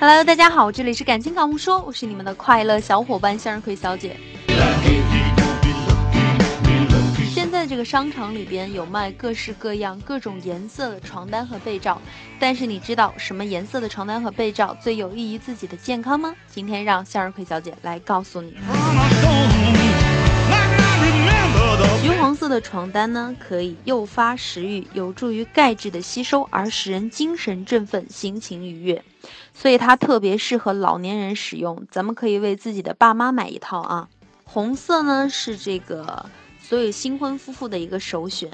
Hello，大家好，这里是感情感悟说，我是你们的快乐小伙伴向日葵小姐。现在这个商场里边有卖各式各样、各种颜色的床单和被罩，但是你知道什么颜色的床单和被罩最有益于自己的健康吗？今天让向日葵小姐来告诉你。橘黄色的床单呢，可以诱发食欲，有助于钙质的吸收，而使人精神振奋、心情愉悦，所以它特别适合老年人使用。咱们可以为自己的爸妈买一套啊。红色呢是这个所有新婚夫妇的一个首选，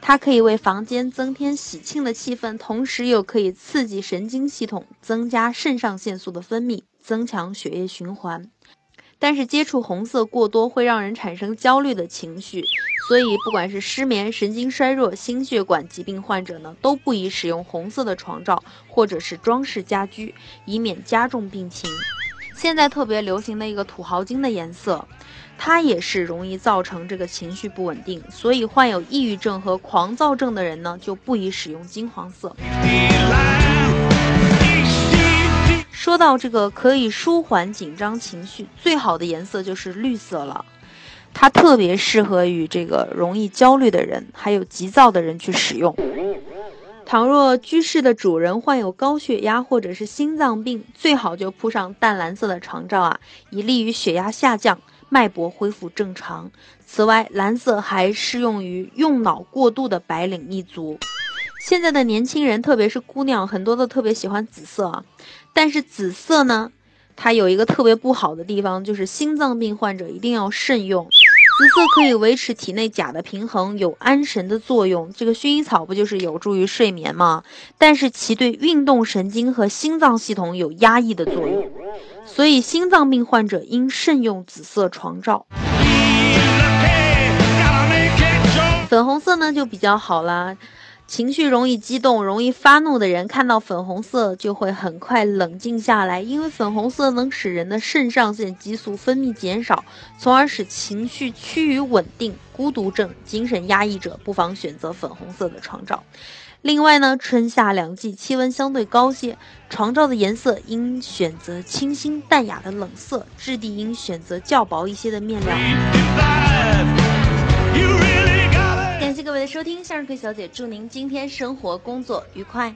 它可以为房间增添喜庆的气氛，同时又可以刺激神经系统，增加肾上腺素的分泌，增强血液循环。但是接触红色过多会让人产生焦虑的情绪，所以不管是失眠、神经衰弱、心血管疾病患者呢，都不宜使用红色的床罩或者是装饰家居，以免加重病情。现在特别流行的一个土豪金的颜色，它也是容易造成这个情绪不稳定，所以患有抑郁症和狂躁症的人呢，就不宜使用金黄色。说到这个可以舒缓紧张情绪，最好的颜色就是绿色了。它特别适合于这个容易焦虑的人，还有急躁的人去使用。倘若居室的主人患有高血压或者是心脏病，最好就铺上淡蓝色的床罩啊，以利于血压下降，脉搏恢复正常。此外，蓝色还适用于用脑过度的白领一族。现在的年轻人，特别是姑娘，很多都特别喜欢紫色啊。但是紫色呢，它有一个特别不好的地方，就是心脏病患者一定要慎用。紫色可以维持体内钾的平衡，有安神的作用。这个薰衣草不就是有助于睡眠吗？但是其对运动神经和心脏系统有压抑的作用，所以心脏病患者应慎用紫色床罩。粉红色呢就比较好啦。情绪容易激动、容易发怒的人，看到粉红色就会很快冷静下来，因为粉红色能使人的肾上腺激素分泌减少，从而使情绪趋于稳定。孤独症、精神压抑者不妨选择粉红色的床罩。另外呢，春夏两季气温相对高些，床罩的颜色应选择清新淡雅的冷色，质地应选择较薄一些的面料。收听，向日葵小姐祝您今天生活工作愉快。